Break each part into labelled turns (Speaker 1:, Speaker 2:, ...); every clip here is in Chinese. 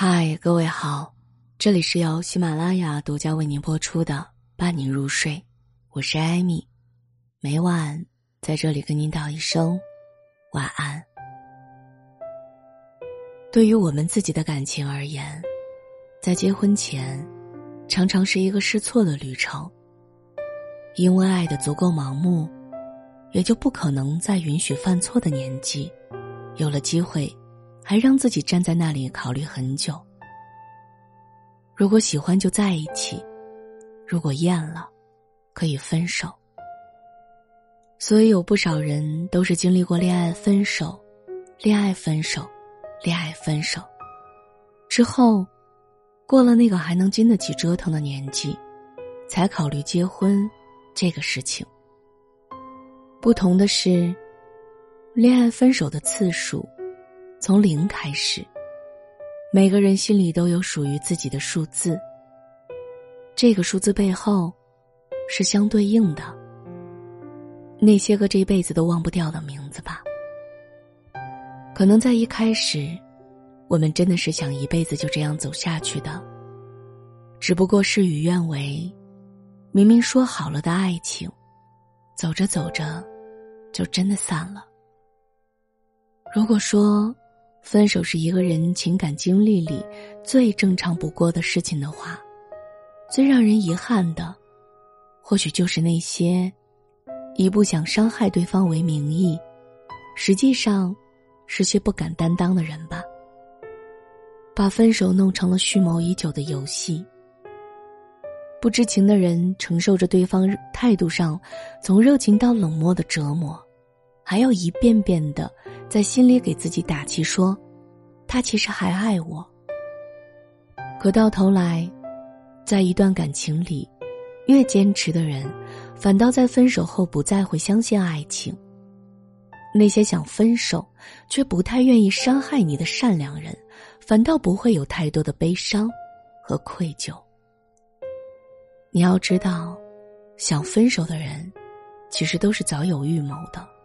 Speaker 1: 嗨，各位好，这里是由喜马拉雅独家为您播出的《伴你入睡》，我是艾米，每晚在这里跟您道一声晚安。对于我们自己的感情而言，在结婚前，常常是一个试错的旅程，因为爱的足够盲目，也就不可能在允许犯错的年纪，有了机会。还让自己站在那里考虑很久。如果喜欢就在一起，如果厌了，可以分手。所以有不少人都是经历过恋爱分手、恋爱分手、恋爱分手，之后，过了那个还能经得起折腾的年纪，才考虑结婚这个事情。不同的是，恋爱分手的次数。从零开始，每个人心里都有属于自己的数字。这个数字背后，是相对应的那些个这辈子都忘不掉的名字吧。可能在一开始，我们真的是想一辈子就这样走下去的，只不过事与愿违。明明说好了的爱情，走着走着，就真的散了。如果说，分手是一个人情感经历里最正常不过的事情的话，最让人遗憾的，或许就是那些以不想伤害对方为名义，实际上是些不敢担当的人吧。把分手弄成了蓄谋已久的游戏。不知情的人承受着对方态度上从热情到冷漠的折磨，还要一遍遍的。在心里给自己打气，说：“他其实还爱我。”可到头来，在一段感情里，越坚持的人，反倒在分手后不再会相信爱情。那些想分手却不太愿意伤害你的善良人，反倒不会有太多的悲伤和愧疚。你要知道，想分手的人，其实都是早有预谋的。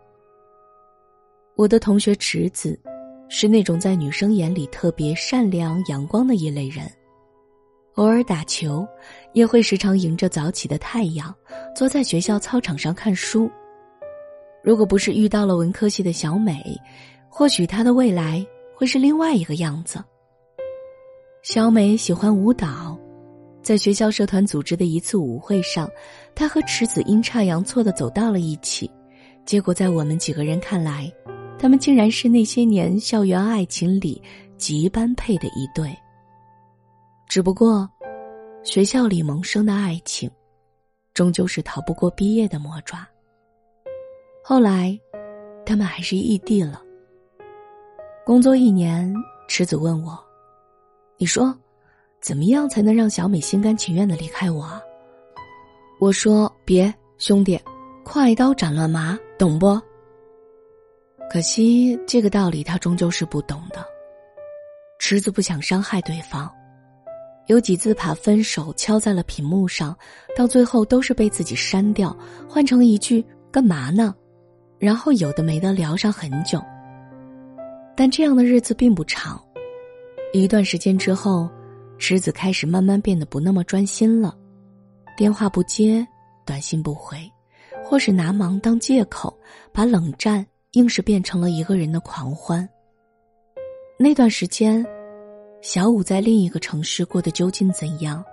Speaker 1: 我的同学池子，是那种在女生眼里特别善良、阳光的一类人。偶尔打球，也会时常迎着早起的太阳，坐在学校操场上看书。如果不是遇到了文科系的小美，或许她的未来会是另外一个样子。小美喜欢舞蹈，在学校社团组织的一次舞会上，她和池子阴差阳错的走到了一起，结果在我们几个人看来。他们竟然是那些年校园爱情里极般配的一对。只不过，学校里萌生的爱情，终究是逃不过毕业的魔爪。后来，他们还是异地了。工作一年，池子问我：“你说，怎么样才能让小美心甘情愿的离开我？”我说：“别，兄弟，快刀斩乱麻，懂不？”可惜，这个道理他终究是不懂的。池子不想伤害对方，有几次把分手敲在了屏幕上，到最后都是被自己删掉，换成一句“干嘛呢”，然后有的没的聊上很久。但这样的日子并不长，一段时间之后，池子开始慢慢变得不那么专心了，电话不接，短信不回，或是拿忙当借口，把冷战。硬是变成了一个人的狂欢。那段时间，小五在另一个城市过得究竟怎样，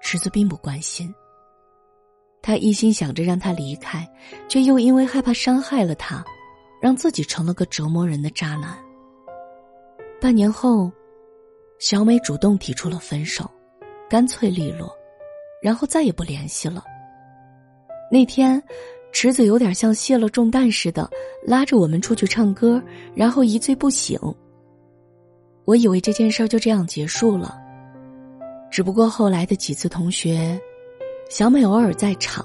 Speaker 1: 池子并不关心。他一心想着让他离开，却又因为害怕伤害了他，让自己成了个折磨人的渣男。半年后，小美主动提出了分手，干脆利落，然后再也不联系了。那天。池子有点像卸了重担似的，拉着我们出去唱歌，然后一醉不醒。我以为这件事就这样结束了，只不过后来的几次同学，小美偶尔在场，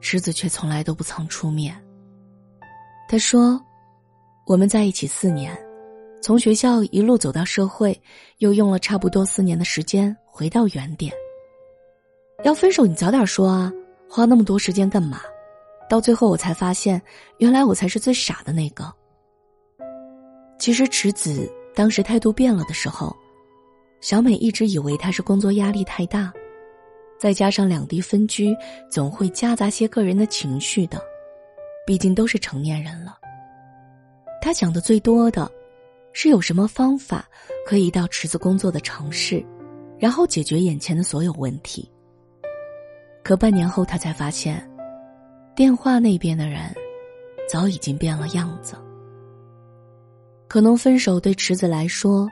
Speaker 1: 池子却从来都不曾出面。他说：“我们在一起四年，从学校一路走到社会，又用了差不多四年的时间回到原点。要分手，你早点说啊，花那么多时间干嘛？”到最后，我才发现，原来我才是最傻的那个。其实池子当时态度变了的时候，小美一直以为他是工作压力太大，再加上两地分居，总会夹杂些个人的情绪的。毕竟都是成年人了。他想的最多的，是有什么方法可以到池子工作的城市，然后解决眼前的所有问题。可半年后，他才发现，电话那边的人，早已经变了样子。可能分手对池子来说。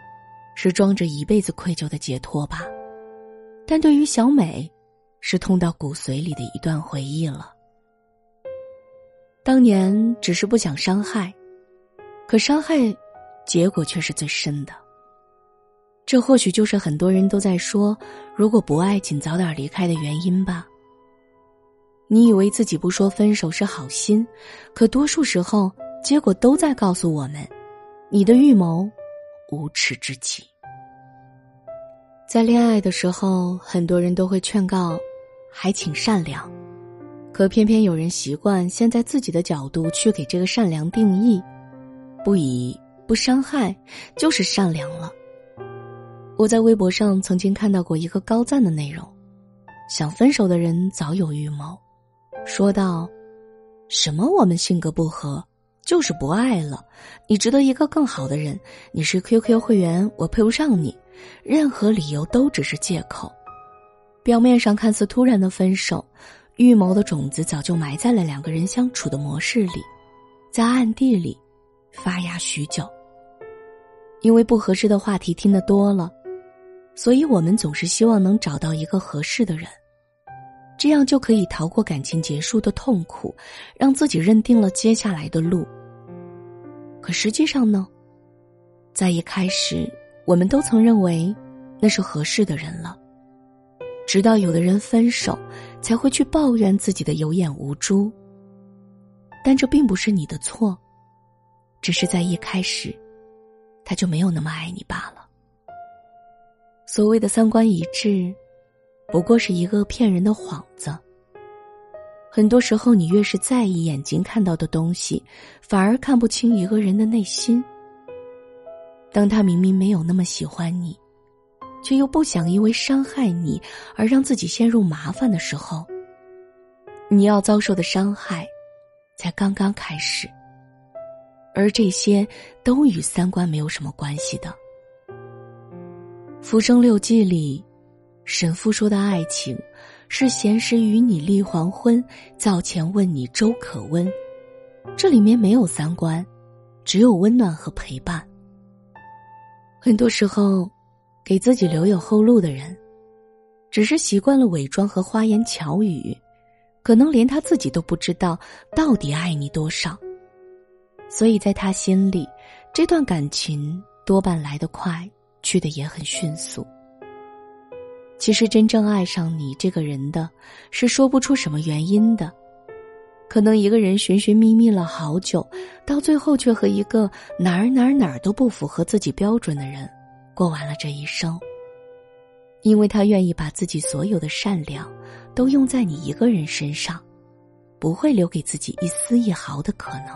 Speaker 1: 是装着一辈子愧疚的解脱吧，但对于小美，是痛到骨髓里的一段回忆了。当年只是不想伤害，可伤害，结果却是最深的。这或许就是很多人都在说“如果不爱，请早点离开”的原因吧。你以为自己不说分手是好心，可多数时候，结果都在告诉我们，你的预谋。无耻至极。在恋爱的时候，很多人都会劝告，还请善良，可偏偏有人习惯先在自己的角度去给这个善良定义，不以不伤害就是善良了。我在微博上曾经看到过一个高赞的内容，想分手的人早有预谋，说道：“什么我们性格不合。”就是不爱了，你值得一个更好的人。你是 QQ 会员，我配不上你。任何理由都只是借口。表面上看似突然的分手，预谋的种子早就埋在了两个人相处的模式里，在暗地里发芽许久。因为不合适的话题听得多了，所以我们总是希望能找到一个合适的人。这样就可以逃过感情结束的痛苦，让自己认定了接下来的路。可实际上呢，在一开始，我们都曾认为那是合适的人了。直到有的人分手，才会去抱怨自己的有眼无珠。但这并不是你的错，只是在一开始，他就没有那么爱你罢了。所谓的三观一致。不过是一个骗人的幌子。很多时候，你越是在意眼睛看到的东西，反而看不清一个人的内心。当他明明没有那么喜欢你，却又不想因为伤害你而让自己陷入麻烦的时候，你要遭受的伤害，才刚刚开始。而这些都与三观没有什么关系的。《浮生六记》里。神父说的爱情，是闲时与你立黄昏，灶前问你粥可温。这里面没有三观，只有温暖和陪伴。很多时候，给自己留有后路的人，只是习惯了伪装和花言巧语，可能连他自己都不知道到底爱你多少。所以在他心里，这段感情多半来得快，去的也很迅速。其实真正爱上你这个人的，是说不出什么原因的。可能一个人寻寻觅觅了好久，到最后却和一个哪儿哪儿哪儿都不符合自己标准的人，过完了这一生。因为他愿意把自己所有的善良，都用在你一个人身上，不会留给自己一丝一毫的可能。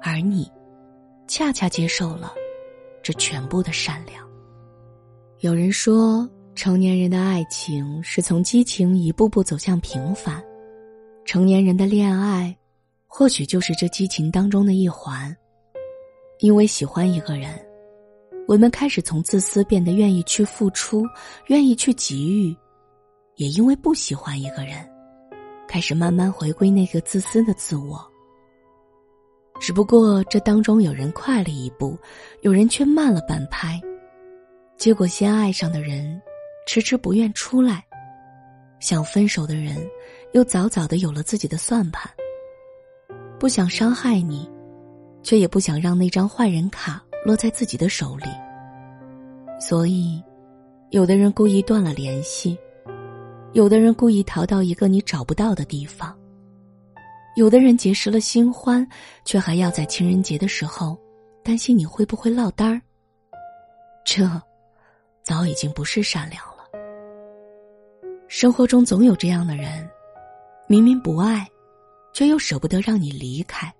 Speaker 1: 而你，恰恰接受了这全部的善良。有人说。成年人的爱情是从激情一步步走向平凡，成年人的恋爱，或许就是这激情当中的一环。因为喜欢一个人，我们开始从自私变得愿意去付出，愿意去给予；也因为不喜欢一个人，开始慢慢回归那个自私的自我。只不过这当中有人快了一步，有人却慢了半拍，结果先爱上的人。迟迟不愿出来，想分手的人，又早早的有了自己的算盘。不想伤害你，却也不想让那张坏人卡落在自己的手里。所以，有的人故意断了联系，有的人故意逃到一个你找不到的地方，有的人结识了新欢，却还要在情人节的时候担心你会不会落单儿。这，早已经不是善良。生活中总有这样的人，明明不爱，却又舍不得让你离开。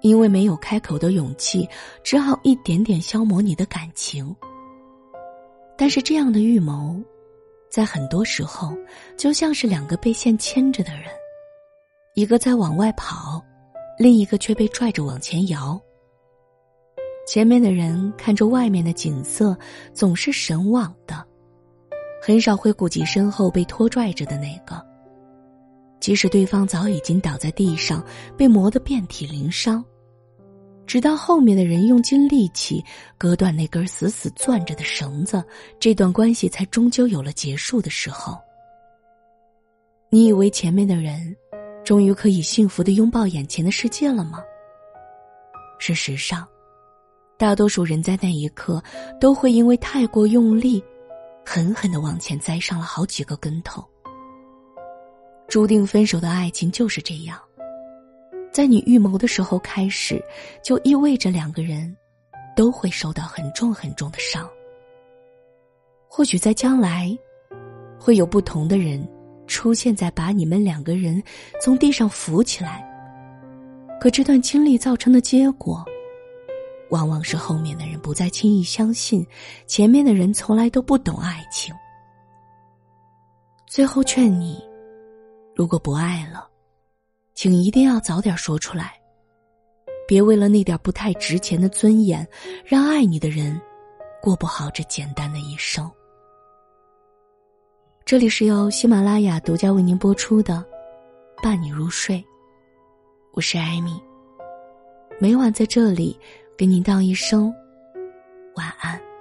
Speaker 1: 因为没有开口的勇气，只好一点点消磨你的感情。但是这样的预谋，在很多时候就像是两个被线牵着的人，一个在往外跑，另一个却被拽着往前摇。前面的人看着外面的景色，总是神往的，很少会顾及身后被拖拽着的那个。即使对方早已经倒在地上，被磨得遍体鳞伤，直到后面的人用尽力气割断那根死死攥着的绳子，这段关系才终究有了结束的时候。你以为前面的人，终于可以幸福的拥抱眼前的世界了吗？事实上，大多数人在那一刻都会因为太过用力，狠狠的往前栽上了好几个跟头。注定分手的爱情就是这样，在你预谋的时候开始，就意味着两个人都会受到很重很重的伤。或许在将来，会有不同的人出现在把你们两个人从地上扶起来，可这段经历造成的结果，往往是后面的人不再轻易相信，前面的人从来都不懂爱情，最后劝你。如果不爱了，请一定要早点说出来，别为了那点不太值钱的尊严，让爱你的人过不好这简单的一生。这里是由喜马拉雅独家为您播出的《伴你入睡》，我是艾米，每晚在这里给你道一声晚安。